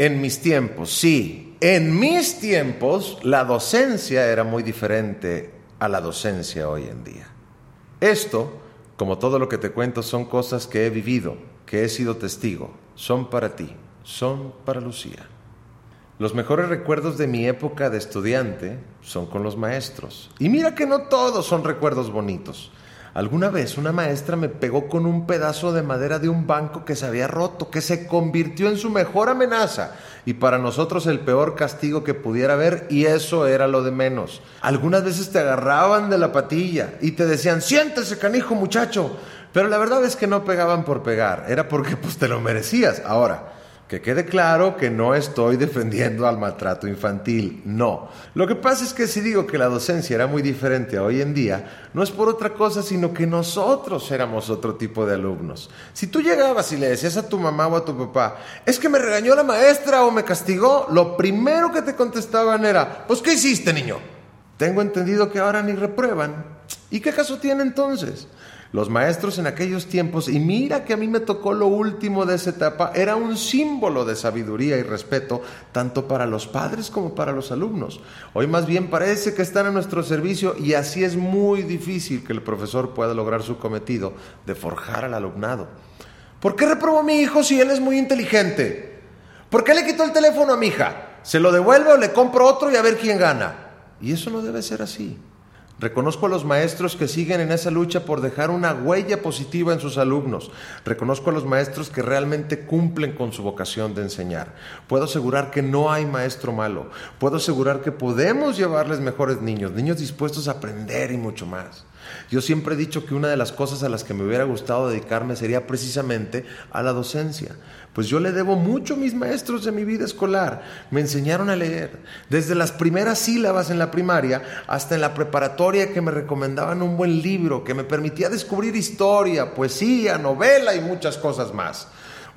En mis tiempos, sí. En mis tiempos la docencia era muy diferente a la docencia hoy en día. Esto, como todo lo que te cuento, son cosas que he vivido, que he sido testigo. Son para ti, son para Lucía. Los mejores recuerdos de mi época de estudiante son con los maestros. Y mira que no todos son recuerdos bonitos. Alguna vez una maestra me pegó con un pedazo de madera de un banco que se había roto, que se convirtió en su mejor amenaza y para nosotros el peor castigo que pudiera haber y eso era lo de menos. Algunas veces te agarraban de la patilla y te decían, siéntese canijo muchacho, pero la verdad es que no pegaban por pegar, era porque pues te lo merecías. Ahora, que quede claro que no estoy defendiendo al maltrato infantil, no. Lo que pasa es que si digo que la docencia era muy diferente a hoy en día, no es por otra cosa, sino que nosotros éramos otro tipo de alumnos. Si tú llegabas y le decías a tu mamá o a tu papá, es que me regañó la maestra o me castigó, lo primero que te contestaban era, pues ¿qué hiciste niño? Tengo entendido que ahora ni reprueban. ¿Y qué caso tiene entonces? Los maestros en aquellos tiempos, y mira que a mí me tocó lo último de esa etapa, era un símbolo de sabiduría y respeto, tanto para los padres como para los alumnos. Hoy más bien parece que están a nuestro servicio y así es muy difícil que el profesor pueda lograr su cometido de forjar al alumnado. ¿Por qué reprobó a mi hijo si él es muy inteligente? ¿Por qué le quitó el teléfono a mi hija? ¿Se lo devuelve o le compro otro y a ver quién gana? Y eso no debe ser así. Reconozco a los maestros que siguen en esa lucha por dejar una huella positiva en sus alumnos. Reconozco a los maestros que realmente cumplen con su vocación de enseñar. Puedo asegurar que no hay maestro malo. Puedo asegurar que podemos llevarles mejores niños, niños dispuestos a aprender y mucho más. Yo siempre he dicho que una de las cosas a las que me hubiera gustado dedicarme sería precisamente a la docencia. Pues yo le debo mucho a mis maestros de mi vida escolar. Me enseñaron a leer, desde las primeras sílabas en la primaria hasta en la preparatoria que me recomendaban un buen libro que me permitía descubrir historia, poesía, novela y muchas cosas más.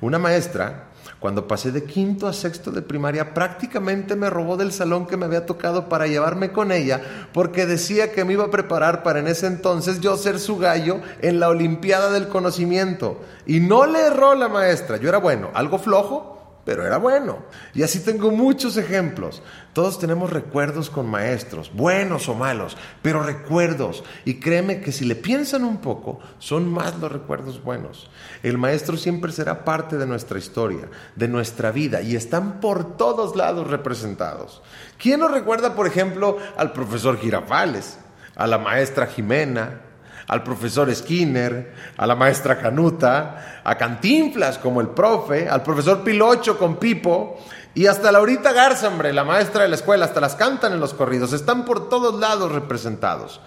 Una maestra cuando pasé de quinto a sexto de primaria, prácticamente me robó del salón que me había tocado para llevarme con ella, porque decía que me iba a preparar para en ese entonces yo ser su gallo en la Olimpiada del Conocimiento. Y no le erró la maestra, yo era bueno, algo flojo, pero era bueno. Y así tengo muchos ejemplos. Todos tenemos recuerdos con maestros, buenos o malos, pero recuerdos. Y créeme que si le piensan un poco, son más los recuerdos buenos. El maestro siempre será parte de nuestra historia, de nuestra vida, y están por todos lados representados. ¿Quién nos recuerda, por ejemplo, al profesor Girafales, a la maestra Jimena, al profesor Skinner, a la maestra Canuta, a Cantinflas como el profe, al profesor Pilocho con Pipo y hasta Laurita Garza, hombre, la maestra de la escuela, hasta las cantan en los corridos, están por todos lados representados.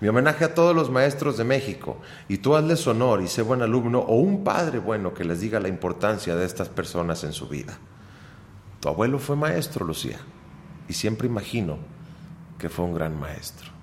Mi homenaje a todos los maestros de México y tú hazles honor y sé buen alumno o un padre bueno que les diga la importancia de estas personas en su vida. Tu abuelo fue maestro, Lucía, y siempre imagino que fue un gran maestro.